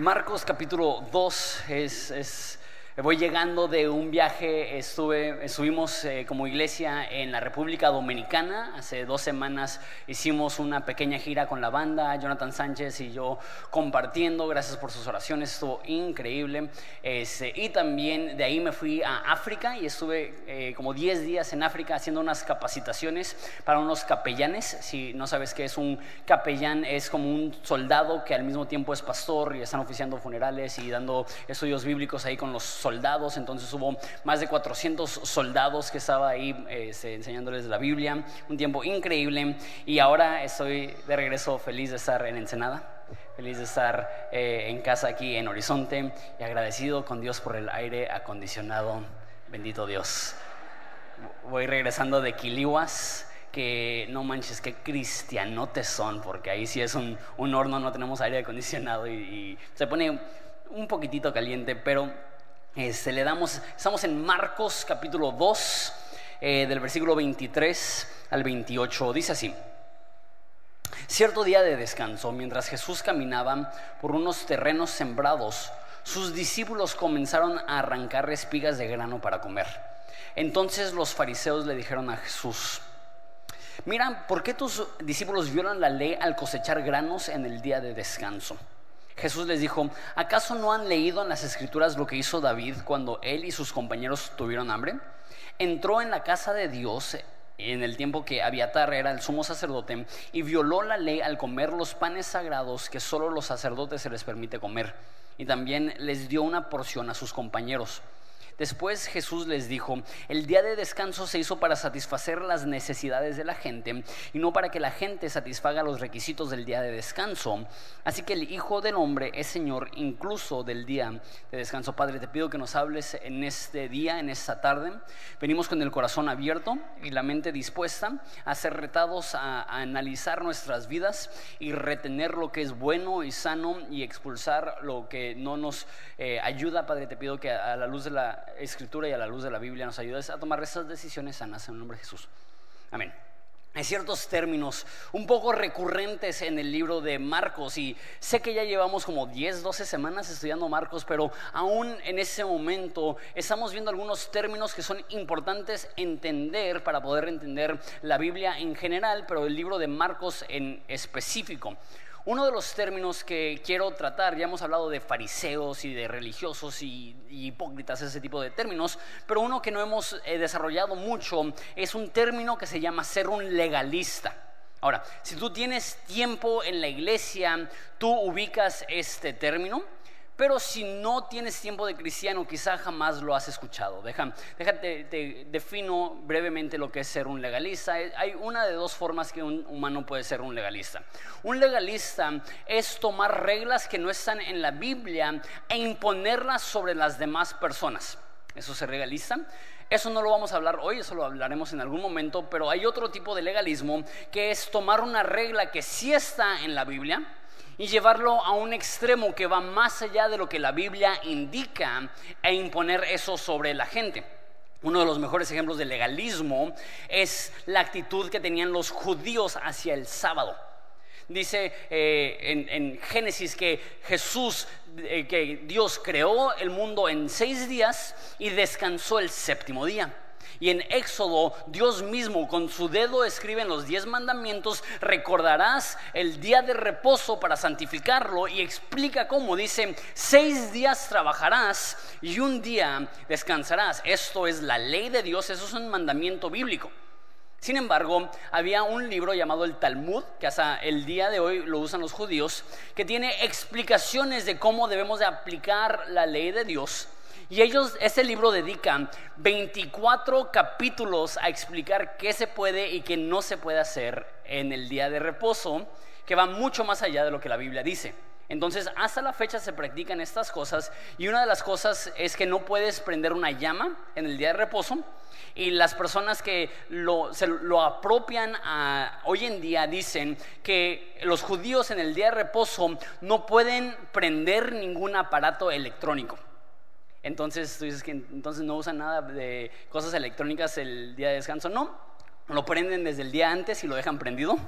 Marcos capítulo 2 es, es Voy llegando de un viaje, estuve, estuvimos eh, como iglesia en la República Dominicana. Hace dos semanas hicimos una pequeña gira con la banda, Jonathan Sánchez y yo compartiendo. Gracias por sus oraciones, estuvo increíble. Este, y también de ahí me fui a África y estuve eh, como 10 días en África haciendo unas capacitaciones para unos capellanes. Si no sabes qué es un capellán, es como un soldado que al mismo tiempo es pastor y están oficiando funerales y dando estudios bíblicos ahí con los soldados entonces hubo más de 400 soldados que estaba ahí este, enseñándoles la Biblia, un tiempo increíble y ahora estoy de regreso feliz de estar en Ensenada, feliz de estar eh, en casa aquí en Horizonte y agradecido con Dios por el aire acondicionado, bendito Dios. Voy regresando de Quilihuas que no manches, qué cristianotes son, porque ahí sí es un, horno, no tenemos aire acondicionado y, se pone un poquitito caliente, pero este, le damos, estamos en Marcos capítulo 2, eh, del versículo 23 al 28. Dice así. Cierto día de descanso, mientras Jesús caminaba por unos terrenos sembrados, sus discípulos comenzaron a arrancar espigas de grano para comer. Entonces los fariseos le dijeron a Jesús, mira, ¿por qué tus discípulos violan la ley al cosechar granos en el día de descanso? Jesús les dijo, ¿acaso no han leído en las escrituras lo que hizo David cuando él y sus compañeros tuvieron hambre? Entró en la casa de Dios en el tiempo que Abiatar era el sumo sacerdote y violó la ley al comer los panes sagrados que solo los sacerdotes se les permite comer. Y también les dio una porción a sus compañeros. Después Jesús les dijo, el día de descanso se hizo para satisfacer las necesidades de la gente y no para que la gente satisfaga los requisitos del día de descanso. Así que el Hijo del Hombre es Señor incluso del día de descanso. Padre, te pido que nos hables en este día, en esta tarde. Venimos con el corazón abierto y la mente dispuesta a ser retados a, analizar nuestras vidas y retener lo que es bueno y sano y expulsar lo que no nos eh, ayuda. Padre, te pido que a la luz de la escritura y a la luz de la Biblia nos ayudes a tomar esas decisiones sanas en el nombre de Jesús. Amén. Hay ciertos términos un poco recurrentes en el libro de Marcos y sé que ya llevamos como 10, 12 semanas estudiando Marcos, pero aún en ese momento estamos viendo algunos términos que son importantes entender para poder entender la Biblia en general, pero el libro de Marcos en específico. Uno de los términos que quiero tratar, ya hemos hablado de fariseos y de religiosos y, hipócritas, ese tipo de términos, pero uno que no hemos eh, desarrollado mucho es un término que se llama ser un legalista. Ahora, si tú tienes tiempo en la iglesia, tú ubicas este término. Pero si no tienes tiempo de cristiano, quizá jamás lo has escuchado. déjate, te defino brevemente lo que es ser un legalista. Hay una de dos formas que un humano puede ser un legalista. Un legalista es tomar reglas que no están en la Biblia e imponerlas sobre las demás personas. Eso es legalista. Eso no lo vamos a hablar hoy, eso lo hablaremos en algún momento, pero hay otro tipo de legalismo que es tomar una regla que sí está en la Biblia y llevarlo a un extremo que va más allá de lo que la Biblia indica e imponer eso sobre la gente. Uno de los mejores ejemplos de legalismo es la actitud que tenían los judíos hacia el sábado. Dice eh, en, Génesis que Jesús, eh, que Dios creó el mundo en seis días y descansó el séptimo día. Y en Éxodo, Dios mismo con su dedo escribe en los diez mandamientos, recordarás el día de reposo para santificarlo y explica cómo. Dice, seis días trabajarás y un día descansarás. Esto es la ley de Dios, eso es un mandamiento bíblico. Sin embargo, había un libro llamado el Talmud, que hasta el día de hoy lo usan los judíos, que tiene explicaciones de cómo debemos de aplicar la ley de Dios y ellos, ese libro dedican 24 capítulos a explicar qué se puede y qué no se puede hacer en el día de reposo, que va mucho más allá de lo que la Biblia dice. Entonces, hasta la fecha se practican estas cosas y una de las cosas es que no puedes prender una llama en el día de reposo y las personas que lo, se lo apropian hoy en día dicen que los judíos en el día de reposo no pueden prender ningún aparato electrónico. Entonces tú dices que entonces no usan nada de cosas electrónicas el día de descanso. No, lo prenden desde el día antes y lo dejan prendido.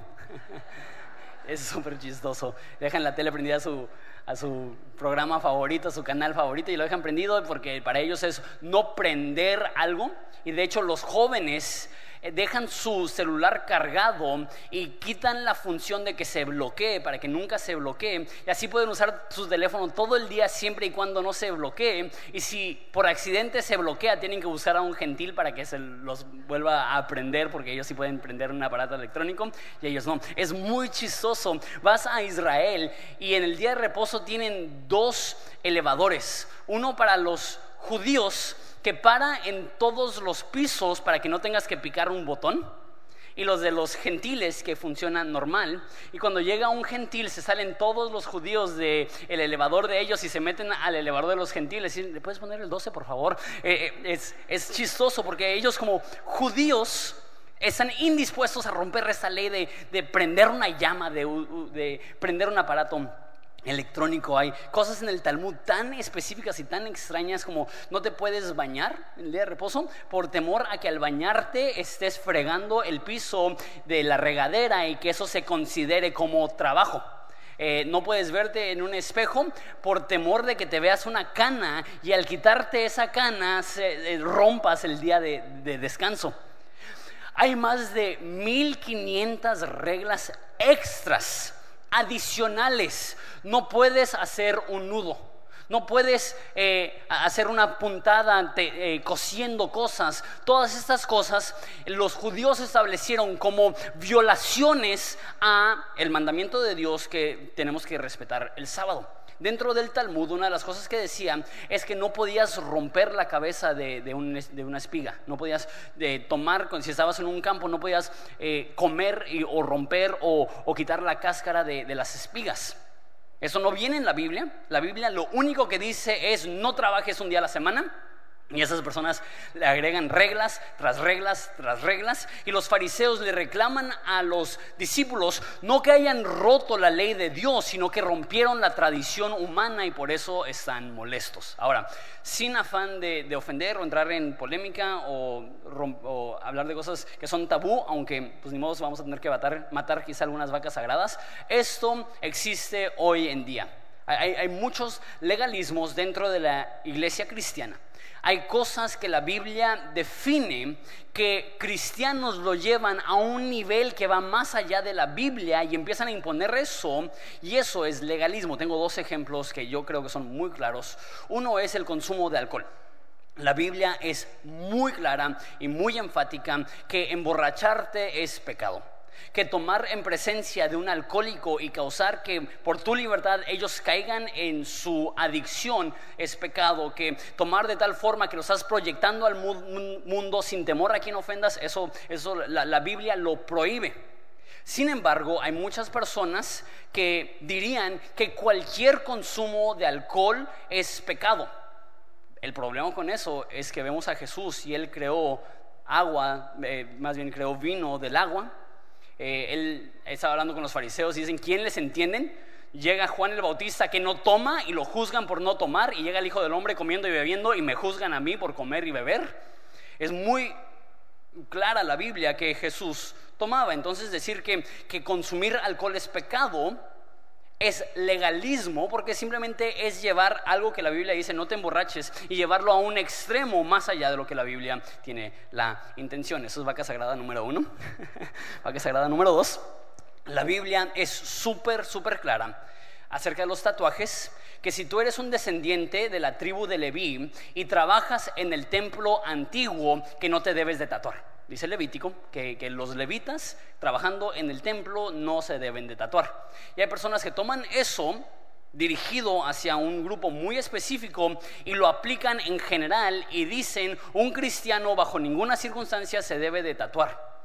Es súper chistoso. Dejan la tele prendida a su, a su programa favorito, a su canal favorito y lo dejan prendido porque para ellos es no prender algo. Y de hecho los jóvenes dejan su celular cargado y quitan la función de que se bloquee para que nunca se bloquee. Y así pueden usar su teléfono todo el día siempre y cuando no se bloquee. Y si por accidente se bloquea, tienen que buscar a un gentil para que se los vuelva a prender porque ellos sí pueden prender un aparato electrónico y ellos no. Es muy chistoso. Vas a Israel y en el día de reposo tienen dos elevadores. Uno para los judíos que para en todos los pisos para que no tengas que picar un botón. Y los de los gentiles que funcionan normal. Y cuando llega un gentil se salen todos los judíos del elevador de ellos y se meten al elevador de los gentiles. Y, ¿Le puedes poner el 12 por favor? Eh, eh, es, chistoso porque ellos como judíos están indispuestos a romper esa ley de, prender una llama, de, de prender un aparato electrónico. Hay cosas en el Talmud tan específicas y tan extrañas como no te puedes bañar en el día de reposo por temor a que al bañarte estés fregando el piso de la regadera y que eso se considere como trabajo. Eh, no puedes verte en un espejo por temor de que te veas una cana y al quitarte esa cana eh, rompas el día de, de descanso. Hay más de 1500 reglas extras adicionales. No puedes hacer un nudo. No puedes eh, hacer una puntada eh, cosiendo cosas. Todas estas cosas los judíos establecieron como violaciones a el mandamiento de Dios que tenemos que respetar el sábado. Dentro del Talmud, una de las cosas que decía es que no podías romper la cabeza de, una espiga, no podías eh, tomar, si estabas en un campo, no podías eh, comer o romper o, quitar la cáscara de las espigas. Eso no viene en la Biblia. La Biblia lo único que dice es no trabajes un día a la semana y esas personas le agregan reglas tras reglas tras reglas. Y los fariseos le reclaman a los discípulos no que hayan roto la ley de Dios, sino que rompieron la tradición humana y por eso están molestos. Ahora, sin afán de, ofender o entrar en polémica o, hablar de cosas que son tabú, aunque pues ni modo vamos a tener que matar, matar quizá algunas vacas sagradas, esto existe hoy en día. hay muchos legalismos dentro de la iglesia cristiana hay cosas que la Biblia define que cristianos lo llevan a un nivel que va más allá de la Biblia y empiezan a imponer eso y eso es legalismo. Tengo dos ejemplos que yo creo que son muy claros. Uno es el consumo de alcohol. La Biblia es muy clara y muy enfática que emborracharte es pecado que tomar en presencia de un alcohólico y causar que por tu libertad ellos caigan en su adicción es pecado, que tomar de tal forma que lo estás proyectando al mundo sin temor a quien ofendas, eso, eso la, Biblia lo prohíbe. Sin embargo, hay muchas personas que dirían que cualquier consumo de alcohol es pecado. El problema con eso es que vemos a Jesús y él creó agua, eh, más bien creó vino del agua, eh, él estaba hablando con los fariseos y dicen, ¿quién les entienden? Llega Juan el Bautista que no toma y lo juzgan por no tomar y llega el Hijo del Hombre comiendo y bebiendo y me juzgan a mí por comer y beber. Es muy clara la Biblia que Jesús tomaba. Entonces decir que, que consumir alcohol es pecado es legalismo porque simplemente es llevar algo que la Biblia dice no te emborraches y llevarlo a un extremo más allá de lo que la Biblia tiene la intención. Eso es vaca sagrada número uno. vaca sagrada número dos. La Biblia es súper, súper clara acerca de los tatuajes, que si tú eres un descendiente de la tribu de Leví y trabajas en el templo antiguo, que no te debes de tatuar. Dice Levítico que, los levitas trabajando en el templo no se deben de tatuar. Y hay personas que toman eso dirigido hacia un grupo muy específico y lo aplican en general y dicen un cristiano bajo ninguna circunstancia se debe de tatuar.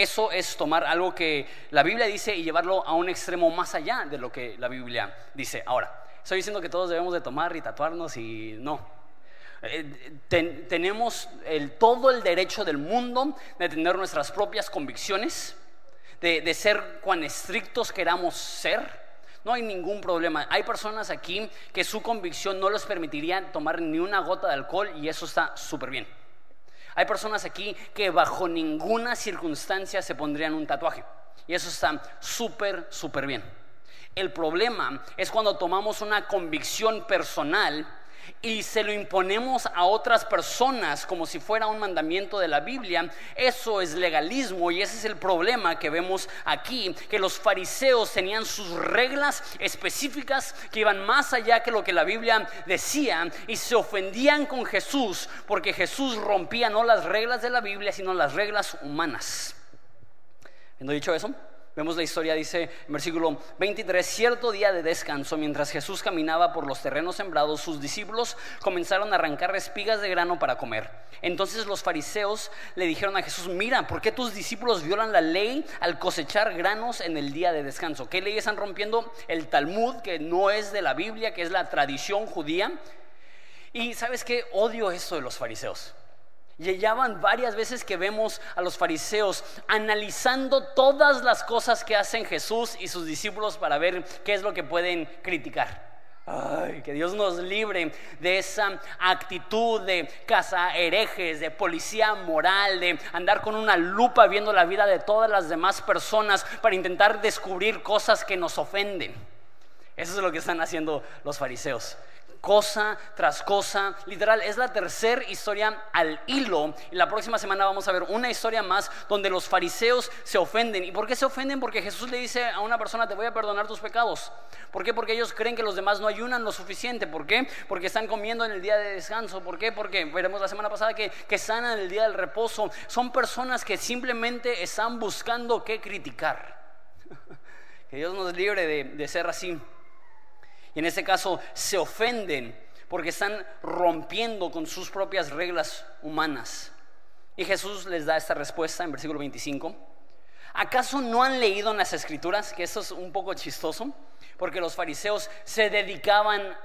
Eso es tomar algo que la Biblia dice y llevarlo a un extremo más allá de lo que la Biblia dice. Ahora, estoy diciendo que todos debemos de tomar y tatuarnos y no. Eh, tenemos todo el derecho del mundo de tener nuestras propias convicciones, de, ser cuán estrictos queramos ser. No hay ningún problema. Hay personas aquí que su convicción no les permitiría tomar ni una gota de alcohol y eso está súper bien. Hay personas aquí que bajo ninguna circunstancia se pondrían un tatuaje. Y eso está súper, súper bien. El problema es cuando tomamos una convicción personal y se lo imponemos a otras personas como si fuera un mandamiento de la Biblia, eso es legalismo y ese es el problema que vemos aquí, que los fariseos tenían sus reglas específicas que iban más allá que lo que la Biblia decía y se ofendían con Jesús porque Jesús rompía no las reglas de la Biblia, sino las reglas humanas. Habiendo dicho eso, Vemos la historia, dice en versículo 23, cierto día de descanso, mientras Jesús caminaba por los terrenos sembrados, sus discípulos comenzaron a arrancar espigas de grano para comer. Entonces los fariseos le dijeron a Jesús, mira, ¿por qué tus discípulos violan la ley al cosechar granos en el día de descanso? ¿Qué ley están rompiendo? El Talmud, que no es de la Biblia, que es la tradición judía. Y sabes qué, odio esto de los fariseos. Y ya van varias veces que vemos a los fariseos analizando todas las cosas que hacen Jesús y sus discípulos para ver qué es lo que pueden criticar. Ay, que Dios nos libre de esa actitud de casa herejes, de policía moral, de andar con una lupa viendo la vida de todas las demás personas para intentar descubrir cosas que nos ofenden. Eso es lo que están haciendo los fariseos cosa tras cosa. Literal, es la tercera historia al hilo. Y la próxima semana vamos a ver una historia más donde los fariseos se ofenden. ¿Y por qué se ofenden? Porque Jesús le dice a una persona, te voy a perdonar tus pecados. ¿Por qué? Porque ellos creen que los demás no ayunan lo suficiente. ¿Por qué? Porque están comiendo en el día de descanso. ¿Por qué? Porque veremos la semana pasada que, que sanan el día del reposo. Son personas que simplemente están buscando qué criticar. que Dios nos libre de, de ser así. Y en este caso se ofenden porque están rompiendo con sus propias reglas humanas. Y Jesús les da esta respuesta en versículo 25. ¿Acaso no han leído en las escrituras? Que esto es un poco chistoso, porque los fariseos se dedicaban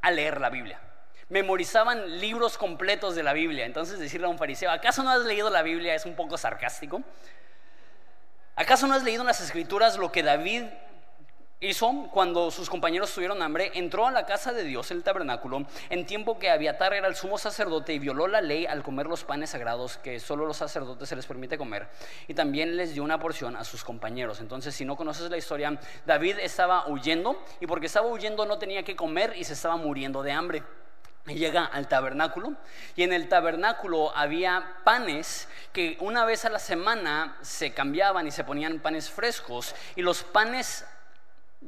a leer la Biblia. Memorizaban libros completos de la Biblia. Entonces decirle a un fariseo, ¿acaso no has leído la Biblia? Es un poco sarcástico. ¿Acaso no has leído en las escrituras lo que David hizo cuando sus compañeros tuvieron hambre, entró a la casa de Dios, el tabernáculo, en tiempo que Abiatar era el sumo sacerdote y violó la ley al comer los panes sagrados que solo los sacerdotes se les permite comer, y también les dio una porción a sus compañeros. Entonces, si no conoces la historia, David estaba huyendo y porque estaba huyendo no tenía que comer y se estaba muriendo de hambre. Y llega al tabernáculo y en el tabernáculo había panes que una vez a la semana se cambiaban y se ponían panes frescos y los panes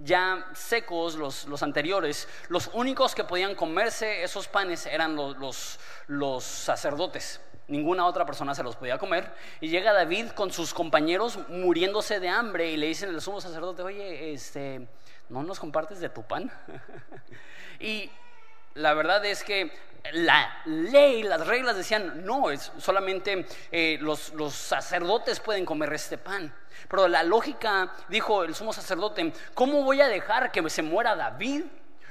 ya secos, los, anteriores, los únicos que podían comerse esos panes eran los, los, sacerdotes. Ninguna otra persona se los podía comer. Y llega David con sus compañeros muriéndose de hambre y le dicen al sumo sacerdote, oye, este, ¿no nos compartes de tu pan? y la verdad es que la ley, las reglas decían, no, es solamente eh, los, los sacerdotes pueden comer este pan. Pero la lógica, dijo el sumo sacerdote, ¿cómo voy a dejar que se muera David?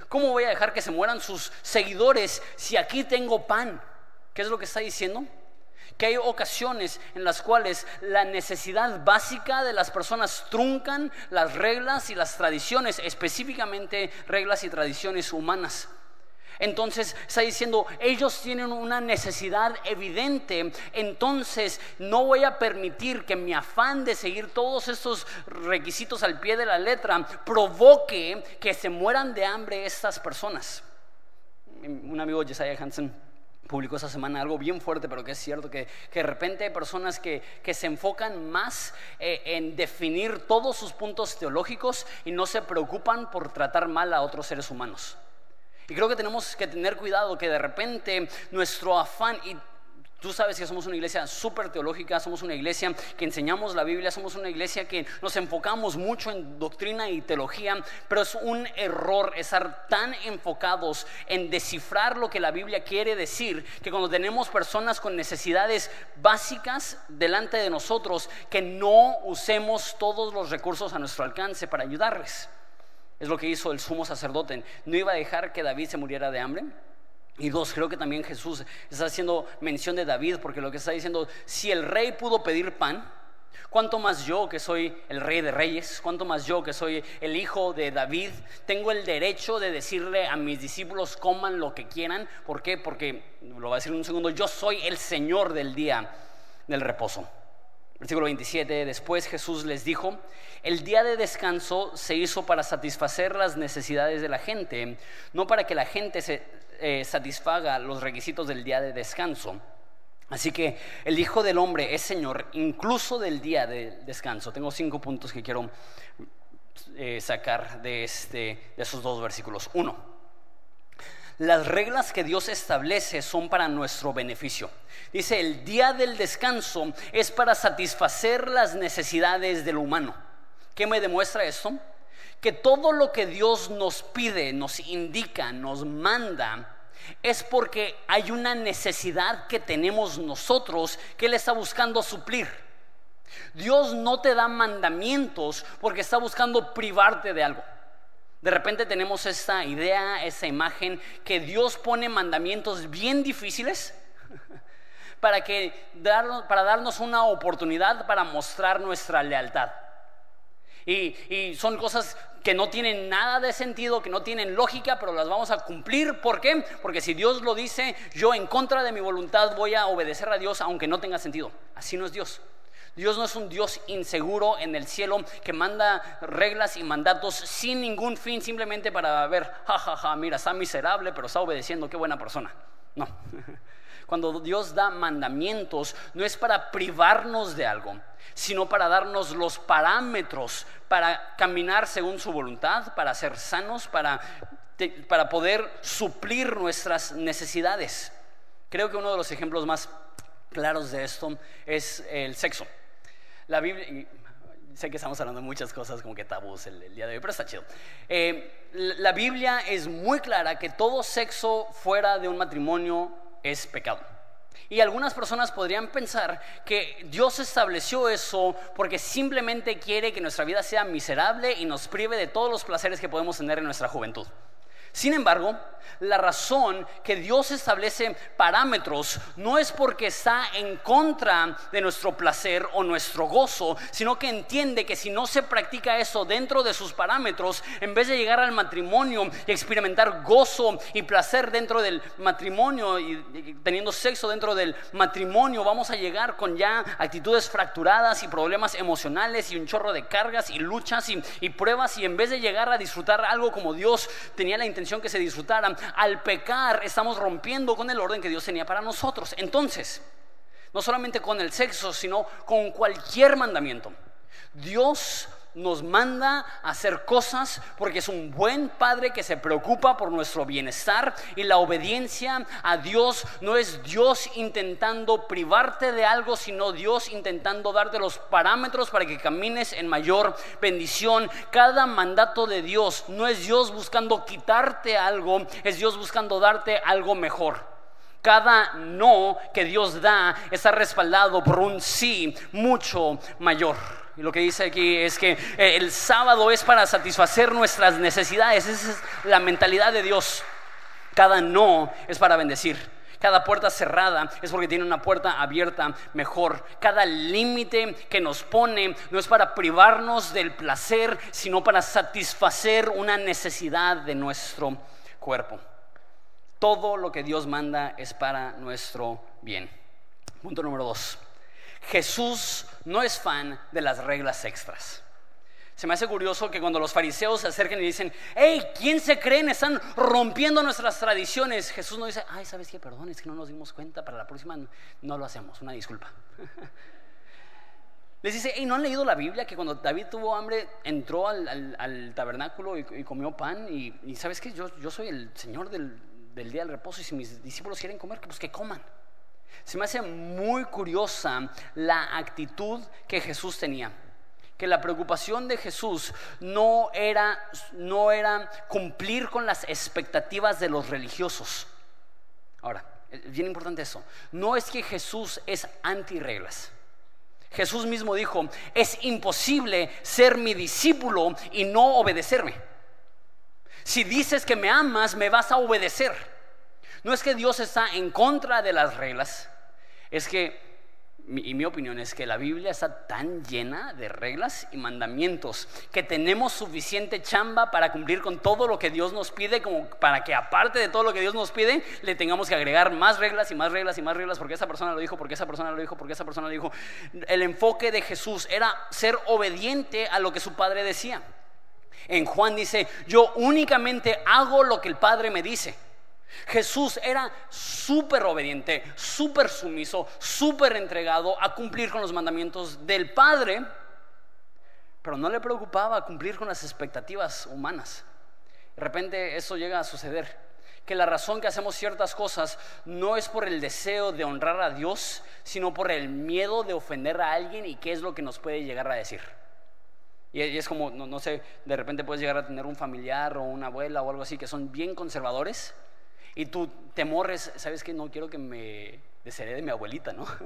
¿Cómo voy a dejar que se mueran sus seguidores si aquí tengo pan? ¿Qué es lo que está diciendo? Que hay ocasiones en las cuales la necesidad básica de las personas truncan las reglas y las tradiciones, específicamente reglas y tradiciones humanas. Entonces está diciendo, ellos tienen una necesidad evidente, entonces no voy a permitir que mi afán de seguir todos estos requisitos al pie de la letra provoque que se mueran de hambre estas personas. Un amigo, Jesiah Hansen, publicó esa semana algo bien fuerte, pero que es cierto, que, de repente hay personas que, se enfocan más eh, en definir todos sus puntos teológicos y no se preocupan por tratar mal a otros seres humanos. Y creo que tenemos que tener cuidado que de repente nuestro afán, y tú sabes que somos una iglesia súper teológica, somos una iglesia que enseñamos la Biblia, somos una iglesia que nos enfocamos mucho en doctrina y teología, pero es un error estar tan enfocados en descifrar lo que la Biblia quiere decir, que cuando tenemos personas con necesidades básicas delante de nosotros, que no usemos todos los recursos a nuestro alcance para ayudarles. Es lo que hizo el sumo sacerdote. No iba a dejar que David se muriera de hambre. Y dos, creo que también Jesús está haciendo mención de David, porque lo que está diciendo, si el rey pudo pedir pan, ¿cuánto más yo que soy el rey de reyes? ¿Cuánto más yo que soy el hijo de David? Tengo el derecho de decirle a mis discípulos coman lo que quieran. ¿Por qué? Porque, lo va a decir en un segundo, yo soy el Señor del día del reposo. Versículo 27, después Jesús les dijo, el día de descanso se hizo para satisfacer las necesidades de la gente, no para que la gente se eh, satisfaga los requisitos del día de descanso. Así que el Hijo del Hombre es Señor incluso del día de descanso. Tengo cinco puntos que quiero eh, sacar de, este, de esos dos versículos. Uno, las reglas que Dios establece son para nuestro beneficio. Dice, el día del descanso es para satisfacer las necesidades del humano. ¿Qué me demuestra esto? Que todo lo que Dios nos pide, nos indica, nos manda, es porque hay una necesidad que tenemos nosotros que Él está buscando suplir. Dios no te da mandamientos porque está buscando privarte de algo. De repente tenemos esta idea, esa imagen, que Dios pone mandamientos bien difíciles para, que, para darnos una oportunidad para mostrar nuestra lealtad. Y, son cosas que no tienen nada de sentido, que no tienen lógica, pero las vamos a cumplir. ¿Por qué? Porque si Dios lo dice, yo en contra de mi voluntad voy a obedecer a Dios aunque no tenga sentido. Así no es Dios. Dios no es un Dios inseguro en el cielo que manda reglas y mandatos sin ningún fin, simplemente para ver, jajaja, ja, ja, mira, está miserable, pero está obedeciendo, qué buena persona. No. Cuando Dios da mandamientos, no es para privarnos de algo, sino para darnos los parámetros para caminar según su voluntad, para ser sanos, para, para poder suplir nuestras necesidades. Creo que uno de los ejemplos más claros de esto es el sexo. La Biblia, sé que estamos hablando de muchas cosas como que tabús el, día de hoy, pero está chido. Eh, la Biblia es muy clara que todo sexo fuera de un matrimonio es pecado. Y algunas personas podrían pensar que Dios estableció eso porque simplemente quiere que nuestra vida sea miserable y nos prive de todos los placeres que podemos tener en nuestra juventud. Sin embargo, la razón que Dios establece parámetros no es porque está en contra de nuestro placer o nuestro gozo, sino que entiende que si no se practica eso dentro de sus parámetros, en vez de llegar al matrimonio y experimentar gozo y placer dentro del matrimonio y teniendo sexo dentro del matrimonio, vamos a llegar con ya actitudes fracturadas y problemas emocionales y un chorro de cargas y luchas y, pruebas y en vez de llegar a disfrutar algo como Dios tenía la intención que se disfrutaran. Al pecar estamos rompiendo con el orden que Dios tenía para nosotros. Entonces, no solamente con el sexo, sino con cualquier mandamiento. Dios nos manda a hacer cosas porque es un buen padre que se preocupa por nuestro bienestar y la obediencia a Dios no es Dios intentando privarte de algo, sino Dios intentando darte los parámetros para que camines en mayor bendición. Cada mandato de Dios no es Dios buscando quitarte algo, es Dios buscando darte algo mejor. Cada no que Dios da está respaldado por un sí mucho mayor. Y lo que dice aquí es que eh, el sábado es para satisfacer nuestras necesidades. Esa es la mentalidad de Dios. Cada no es para bendecir. Cada puerta cerrada es porque tiene una puerta abierta mejor. Cada límite que nos pone no es para privarnos del placer, sino para satisfacer una necesidad de nuestro cuerpo. Todo lo que Dios manda es para nuestro bien. Punto número dos. Jesús no es fan de las reglas extras. Se me hace curioso que cuando los fariseos se acerquen y dicen, hey, ¿quién se creen? Están rompiendo nuestras tradiciones. Jesús no dice, ay, ¿sabes qué? Perdón, es que no nos dimos cuenta, para la próxima no lo hacemos, una disculpa. Les dice, hey, ¿no han leído la Biblia? Que cuando David tuvo hambre, entró al, tabernáculo y, comió pan. Y, ¿sabes qué? Yo, soy el Señor del, del día del reposo y si mis discípulos quieren comer, pues que coman. Se me hace muy curiosa la actitud que Jesús tenía. Que la preocupación de Jesús no era, no era cumplir con las expectativas de los religiosos. Ahora, es bien importante eso. No es que Jesús es anti reglas. Jesús mismo dijo, es imposible ser mi discípulo y no obedecerme. Si dices que me amas, me vas a obedecer. No es que Dios está en contra de las reglas, es que y mi opinión es que la Biblia está tan llena de reglas y mandamientos que tenemos suficiente chamba para cumplir con todo lo que Dios nos pide, como para que aparte de todo lo que Dios nos pide, le tengamos que agregar más reglas y más reglas y más reglas, porque esa persona lo dijo, porque esa persona lo dijo, porque esa persona lo dijo. El enfoque de Jesús era ser obediente a lo que su padre decía. En Juan dice, yo únicamente hago lo que el Padre me dice. Jesús era súper obediente, súper sumiso, súper entregado a cumplir con los mandamientos del Padre, pero no le preocupaba cumplir con las expectativas humanas. De repente eso llega a suceder, que la razón que hacemos ciertas cosas no es por el deseo de honrar a Dios, sino por el miedo de ofender a alguien y qué es lo que nos puede llegar a decir. Y es como, no, sé, de repente puedes llegar a tener un familiar o una abuela o algo así que son bien conservadores y tu temor es, ¿sabes qué? No quiero que me desherede mi abuelita, ¿no?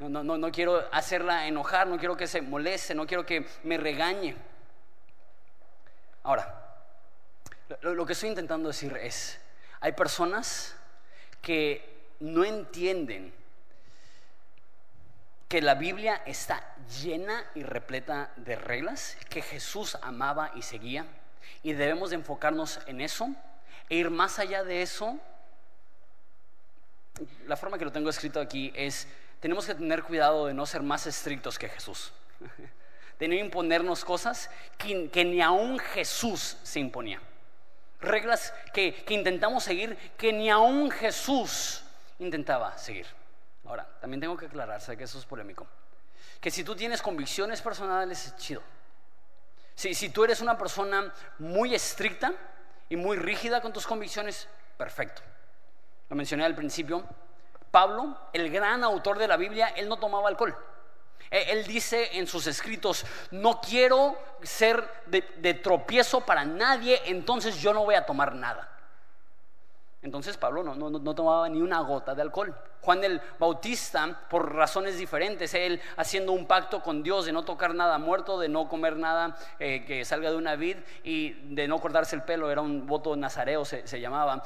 No, no, no, no quiero hacerla enojar, no quiero que se moleste, no quiero que me regañe. Ahora, lo, lo que estoy intentando decir es, hay personas que no entienden que la Biblia está llena y repleta de reglas que Jesús amaba y seguía y debemos de enfocarnos en eso e ir más allá de eso. La forma que lo tengo escrito aquí es, tenemos que tener cuidado de no ser más estrictos que Jesús, de no imponernos cosas que, ni aún Jesús se imponía. Reglas que, que intentamos seguir que ni aún Jesús intentaba seguir. Ahora, también tengo que aclarar, sé que eso es polémico, que si tú tienes convicciones personales, es chido. Si, si tú eres una persona muy estricta y muy rígida con tus convicciones, perfecto. Lo mencioné al principio. Pablo, el gran autor de la Biblia, él no tomaba alcohol. E, él dice en sus escritos, no quiero ser de tropiezo para nadie, entonces yo no voy a tomar nada. Entonces Pablo no, no, tomaba ni una gota de alcohol. Juan el Bautista, por razones diferentes, él haciendo un pacto con Dios de no tocar nada muerto, de no comer nada eh, que salga de una vid y de no cortarse el pelo, era un voto nazareo, se, llamaba,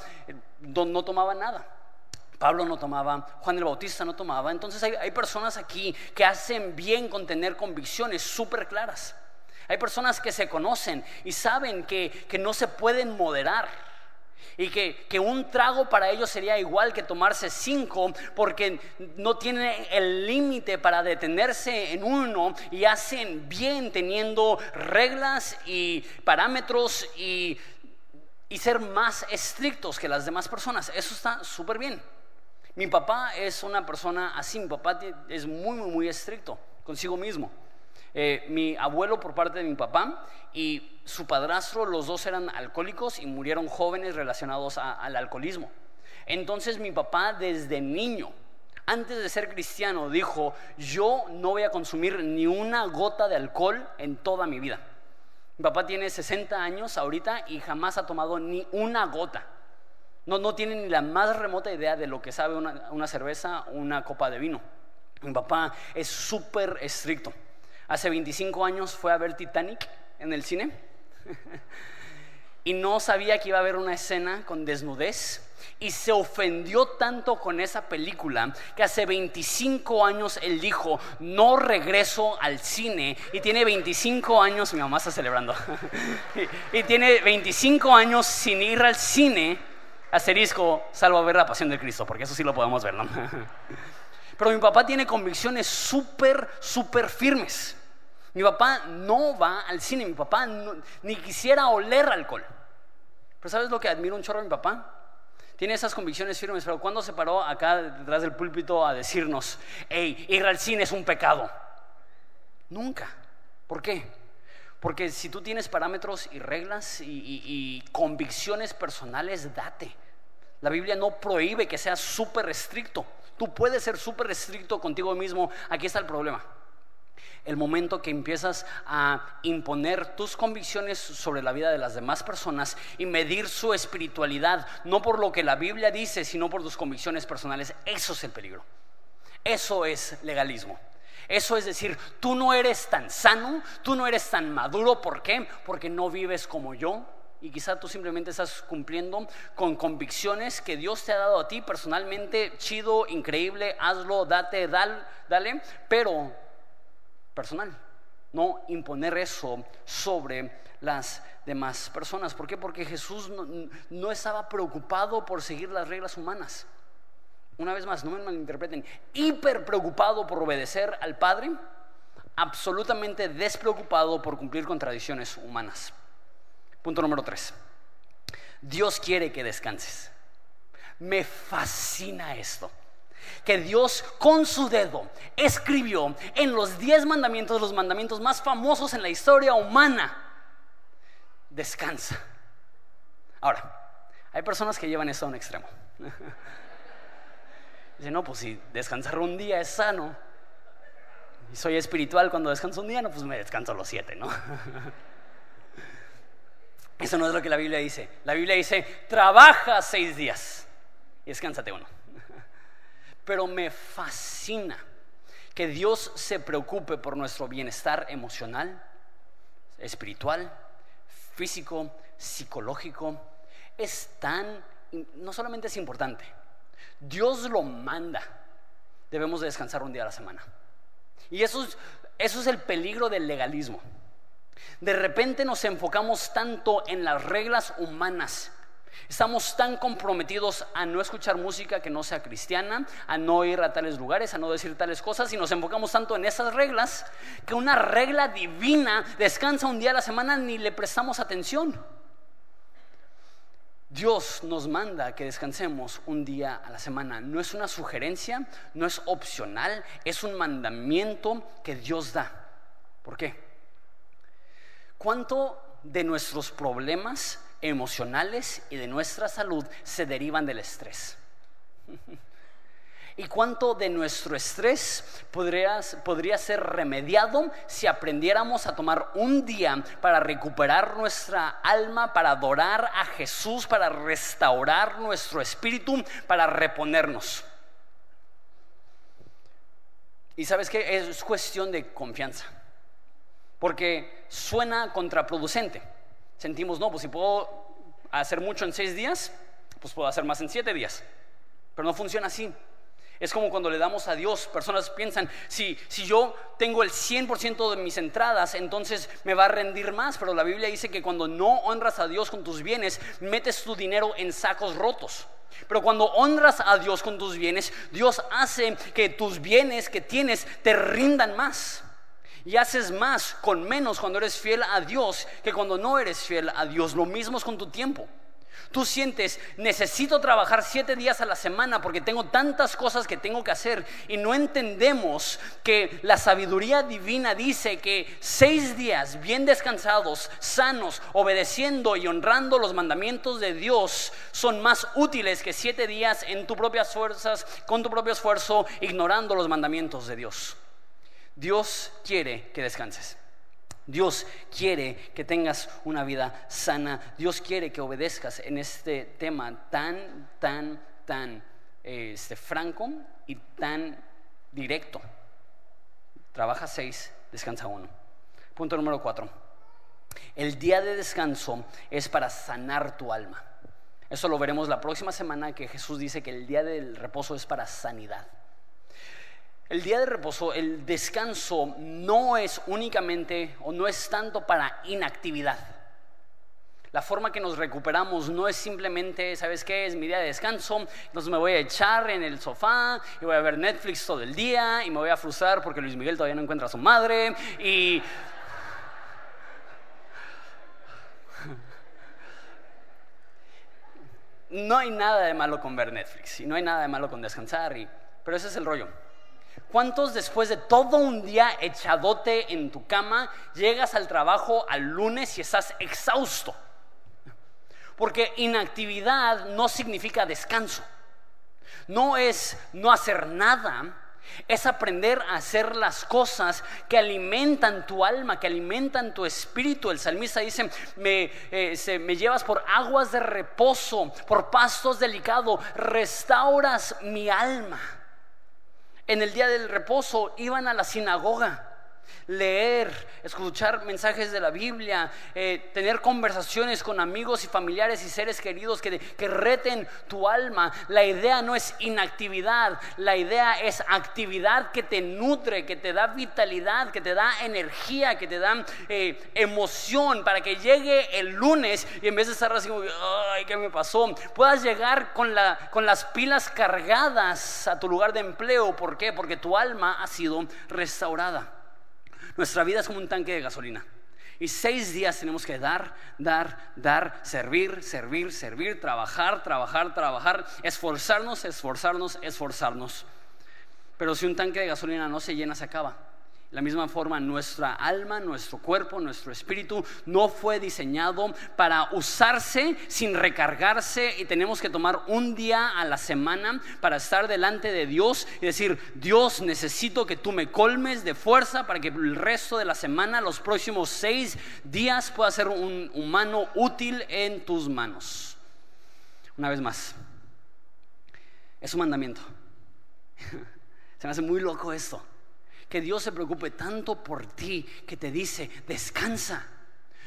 no tomaba nada. Pablo no tomaba, Juan el Bautista no tomaba. Entonces hay, personas aquí que hacen bien con tener convicciones súper claras. Hay personas que se conocen y saben que, que no se pueden moderar y que, que, un trago para ellos sería igual que tomarse cinco porque no tienen el límite para detenerse en uno y hacen bien teniendo reglas y parámetros y, y ser más estrictos que las demás personas. Eso está súper bien. Mi papá es una persona así, mi papá es muy, muy, muy estricto consigo mismo. Eh, mi abuelo por parte de mi papá y su padrastro, los dos eran alcohólicos y murieron jóvenes relacionados al alcoholismo. Entonces mi papá desde niño, antes de ser cristiano, dijo, yo no voy a consumir ni una gota de alcohol en toda mi vida. Mi papá tiene 60 años ahorita y jamás ha tomado ni una gota. No, no tiene ni la más remota idea de lo que sabe una, una cerveza una copa de vino. Mi papá es súper estricto. Hace 25 años fue a ver Titanic en el cine y no sabía que iba a haber una escena con desnudez y se ofendió tanto con esa película que hace 25 años él dijo, no regreso al cine y tiene 25 años, mi mamá está celebrando, y, tiene 25 años sin ir al cine, asterisco, salvo a ver la pasión de Cristo, porque eso sí lo podemos ver, ¿no? Pero mi papá tiene convicciones súper, súper firmes. Mi papá no va al cine, mi papá ni quisiera oler alcohol. Pero ¿sabes lo que admiro un chorro de mi papá? Tiene esas convicciones firmes, pero cuando se paró acá detrás del púlpito a decirnos, hey, ir al cine es un pecado? Nunca. ¿Por qué? Porque si tú tienes parámetros y reglas y convicciones personales, date. La Biblia no prohíbe que seas súper estricto. Tú puedes ser súper estricto contigo mismo. Aquí está el problema. El momento que empiezas a imponer tus convicciones sobre la vida de las demás personas y medir su espiritualidad, no por lo que la Biblia dice, sino por tus convicciones personales, eso es el peligro. Eso es legalismo. Eso es decir, tú no eres tan sano, tú no eres tan maduro. ¿Por qué? Porque no vives como yo, y quizá tú simplemente estás cumpliendo con convicciones que Dios te ha dado a ti personalmente, chido, increíble, hazlo, date, dal, dale, pero personal, no imponer eso sobre las demás personas. ¿Por qué? Porque Jesús no, estaba preocupado por seguir las reglas humanas. Una vez más, no me malinterpreten, hiper preocupado por obedecer al Padre, absolutamente despreocupado por cumplir con tradiciones humanas. Punto número tres. Dios quiere que descanses. Me fascina esto. Que Dios con su dedo escribió en los diez mandamientos, los mandamientos más famosos en la historia humana. Descansa. Ahora, hay personas que llevan esto a un extremo. Dicen, no, pues si descansar un día es sano. Y soy espiritual cuando descanso un día, no, pues me descanso los siete, ¿no? Eso no es lo que la Biblia dice. La Biblia dice, trabaja seis días y descánsate uno. Pero me fascina que Dios se preocupe por nuestro bienestar emocional, espiritual, físico, psicológico. Es tan, no solamente es importante, Dios lo manda. Debemos de descansar un día a la semana. Y eso es, eso es el peligro del legalismo. De repente nos enfocamos tanto en las reglas humanas. Estamos tan comprometidos a no escuchar música que no sea cristiana, a no ir a tales lugares, a no decir tales cosas, y nos enfocamos tanto en esas reglas que una regla divina descansa un día a la semana ni le prestamos atención. Dios nos manda que descansemos un día a la semana. No es una sugerencia, no es opcional, es un mandamiento que Dios da. ¿Por qué? ¿Cuánto de nuestros problemas emocionales y de nuestra salud se derivan del estrés? ¿Y cuánto de nuestro estrés podría, podría, ser remediado si aprendiéramos a tomar un día para recuperar nuestra alma, para adorar a Jesús, para restaurar nuestro espíritu, para reponernos? Y sabes que es cuestión de confianza porque suena contraproducente. Sentimos, no, pues si puedo hacer mucho en seis días, pues puedo hacer más en siete días. Pero no funciona así. Es como cuando le damos a Dios, personas piensan, si, si yo tengo el 100% de mis entradas, entonces me va a rendir más, pero la Biblia dice que cuando no honras a Dios con tus bienes, metes tu dinero en sacos rotos. Pero cuando honras a Dios con tus bienes, Dios hace que tus bienes que tienes te rindan más y haces más con menos cuando eres fiel a Dios que cuando no eres fiel a Dios. Lo mismo es con tu tiempo. Tú sientes, necesito trabajar siete días a la semana porque tengo tantas cosas que tengo que hacer y no entendemos que la sabiduría divina dice que seis días bien descansados, sanos, obedeciendo y honrando los mandamientos de Dios son más útiles que siete días en tus propias fuerzas, con tu propio esfuerzo, ignorando los mandamientos de Dios. Dios quiere que descanses. Dios quiere que tengas una vida sana. Dios quiere que obedezcas en este tema tan, tan, tan este, franco y tan directo. Trabaja seis, descansa uno. Punto número cuatro. El día de descanso es para sanar tu alma. Eso lo veremos la próxima semana que Jesús dice que el día del reposo es para sanidad. El día de reposo, el descanso no es únicamente o no es tanto para inactividad. La forma que nos recuperamos no es simplemente, ¿sabes qué? Es mi día de descanso, entonces me voy a echar en el sofá y voy a ver Netflix todo el día y me voy a frustrar porque Luis Miguel todavía no encuentra a su madre. No hay nada de malo con ver Netflix y no hay nada de malo con descansar, pero ese es el rollo. ¿Cuántos después de todo un día echadote en tu cama llegas al trabajo al lunes y estás exhausto? Porque inactividad no significa descanso. No es no hacer nada, es aprender a hacer las cosas que alimentan tu alma, que alimentan tu espíritu. El salmista dice, me, eh, me llevas por aguas de reposo, por pastos delicados, restauras mi alma en el día del reposo iban a la sinagoga. Leer, escuchar mensajes de la Biblia, eh, tener conversaciones con amigos y familiares y seres queridos que, que reten tu alma. La idea no es inactividad, la idea es actividad que te nutre, que te da vitalidad, que te da energía, que te da eh, emoción para que llegue el lunes y en vez de estar así, ay, ¿qué me pasó? Puedas llegar con, la, con las pilas cargadas a tu lugar de empleo. ¿Por qué? Porque tu alma ha sido restaurada. Nuestra vida es como un tanque de gasolina. Y seis días tenemos que dar, dar, dar, servir, servir, servir, trabajar, trabajar, trabajar, esforzarnos, esforzarnos, esforzarnos. Pero si un tanque de gasolina no se llena, se acaba la misma forma, nuestra alma, nuestro cuerpo, nuestro espíritu no fue diseñado para usarse sin recargarse y tenemos que tomar un día a la semana para estar delante de Dios y decir, Dios, necesito que tú me colmes de fuerza para que el resto de la semana, los próximos seis días, pueda ser un humano útil en tus manos. Una vez más, es un mandamiento. Se me hace muy loco esto que Dios se preocupe tanto por ti que te dice, descansa,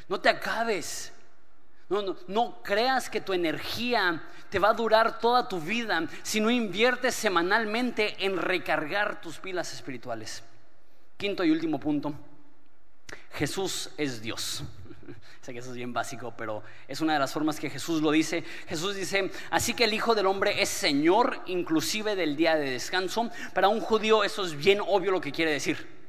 no te acabes. No, no, creas que tu energía te va a durar toda tu vida si no inviertes semanalmente en recargar tus pilas espirituales. Quinto y último punto, Jesús es Dios. Sé que eso es bien básico, pero es una de las formas que Jesús lo dice. Jesús dice, así que el Hijo del Hombre es Señor inclusive del día de descanso. Para un judío eso es bien obvio lo que quiere decir.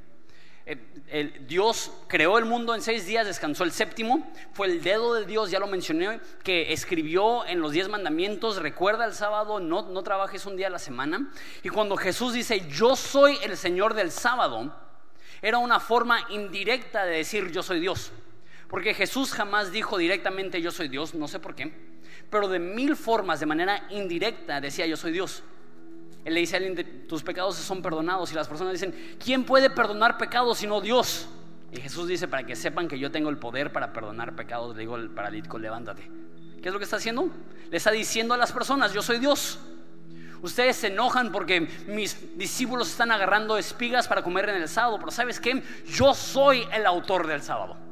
Eh, Dios creó el mundo en seis días, descansó el séptimo, fue el dedo de Dios, ya lo mencioné, que escribió en los diez mandamientos, recuerda el sábado, no, no trabajes un día a la semana. Y cuando Jesús dice, yo soy el Señor del sábado, era una forma indirecta de decir, yo soy Dios. Porque Jesús jamás dijo directamente yo soy Dios, no sé por qué, pero de mil formas, de manera indirecta, decía yo soy Dios. Él le dice a alguien, tus pecados son perdonados y las personas dicen, ¿quién puede perdonar pecados sino Dios? Y Jesús dice, para que sepan que yo tengo el poder para perdonar pecados, le digo al paralítico, levántate. ¿Qué es lo que está haciendo? Le está diciendo a las personas, yo soy Dios. Ustedes se enojan porque mis discípulos están agarrando espigas para comer en el sábado, pero ¿sabes qué? Yo soy el autor del sábado.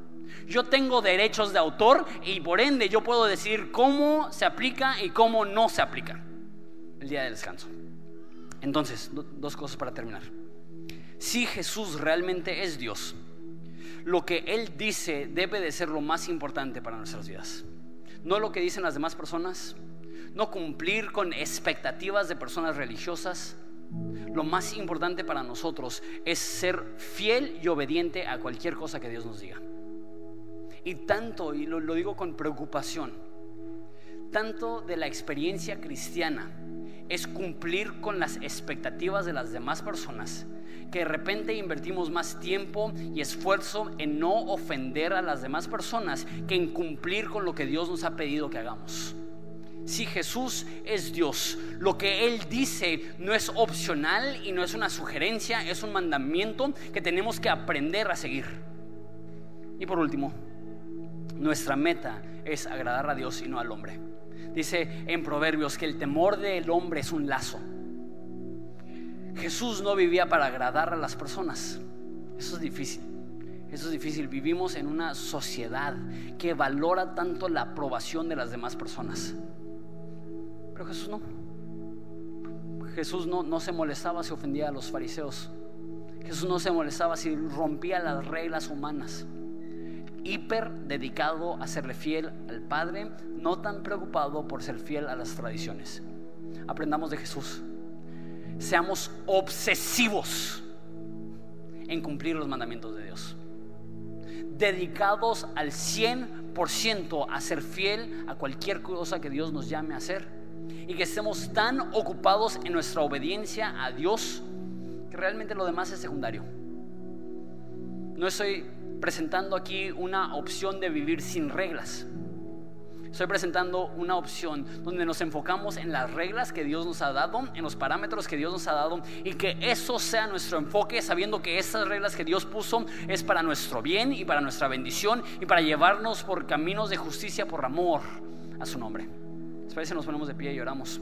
Yo tengo derechos de autor y por ende yo puedo decir cómo se aplica y cómo no se aplica el día del descanso. Entonces, dos cosas para terminar. Si Jesús realmente es Dios, lo que Él dice debe de ser lo más importante para nuestras vidas. No lo que dicen las demás personas, no cumplir con expectativas de personas religiosas. Lo más importante para nosotros es ser fiel y obediente a cualquier cosa que Dios nos diga. Y tanto, y lo, digo con preocupación, tanto de la experiencia cristiana es cumplir con las expectativas de las demás personas, que de repente invertimos más tiempo y esfuerzo en no ofender a las demás personas que en cumplir con lo que Dios nos ha pedido que hagamos. Si Jesús es Dios, lo que Él dice no es opcional y no es una sugerencia, es un mandamiento que tenemos que aprender a seguir. Y por último, nuestra meta es agradar a Dios y no al hombre. Dice en Proverbios que el temor del hombre es un lazo. Jesús no vivía para agradar a las personas. Eso es difícil. Eso es difícil. Vivimos en una sociedad que valora tanto la aprobación de las demás personas. Pero Jesús no. Jesús no, no se molestaba si ofendía a los fariseos. Jesús no se molestaba si rompía las reglas humanas hiper dedicado a serle fiel al Padre, no tan preocupado por ser fiel a las tradiciones. Aprendamos de Jesús. Seamos obsesivos en cumplir los mandamientos de Dios. Dedicados al 100% a ser fiel a cualquier cosa que Dios nos llame a hacer. Y que estemos tan ocupados en nuestra obediencia a Dios que realmente lo demás es secundario. No estoy presentando aquí una opción de vivir sin reglas. Estoy presentando una opción donde nos enfocamos en las reglas que Dios nos ha dado, en los parámetros que Dios nos ha dado y que eso sea nuestro enfoque, sabiendo que esas reglas que Dios puso es para nuestro bien y para nuestra bendición y para llevarnos por caminos de justicia, por amor a su nombre. Espero que nos ponemos de pie y oramos.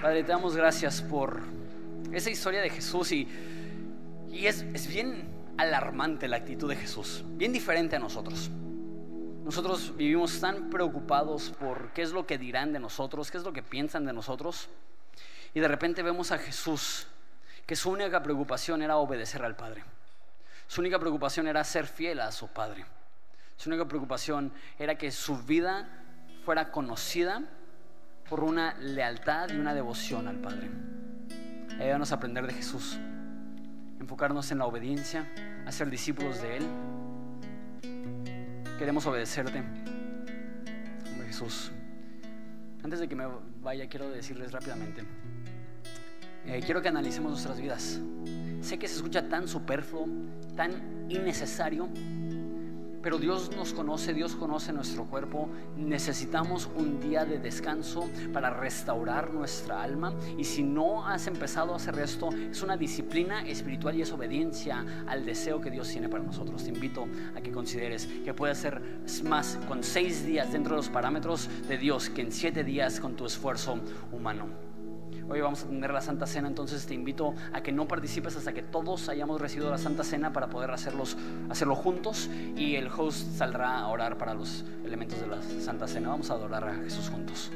Padre, te damos gracias por esa historia de Jesús y, y es, es bien alarmante la actitud de Jesús, bien diferente a nosotros. Nosotros vivimos tan preocupados por qué es lo que dirán de nosotros, qué es lo que piensan de nosotros. Y de repente vemos a Jesús, que su única preocupación era obedecer al Padre. Su única preocupación era ser fiel a su Padre. Su única preocupación era que su vida fuera conocida por una lealtad y una devoción al Padre. Ayúdanos a aprender de Jesús, enfocarnos en la obediencia, a ser discípulos de Él. Queremos obedecerte. Hombre Jesús. Antes de que me vaya, quiero decirles rápidamente. Eh, quiero que analicemos nuestras vidas. Sé que se escucha tan superfluo, tan innecesario, pero Dios nos conoce, Dios conoce nuestro cuerpo. Necesitamos un día de descanso para restaurar nuestra alma. Y si no has empezado a hacer esto, es una disciplina espiritual y es obediencia al deseo que Dios tiene para nosotros. Te invito a que consideres que puedes ser más con seis días dentro de los parámetros de Dios que en siete días con tu esfuerzo humano. Hoy vamos a tener la Santa Cena, entonces te invito a que no participes hasta que todos hayamos recibido la Santa Cena para poder hacerlos, hacerlo juntos y el host saldrá a orar para los elementos de la Santa Cena. Vamos a adorar a Jesús juntos.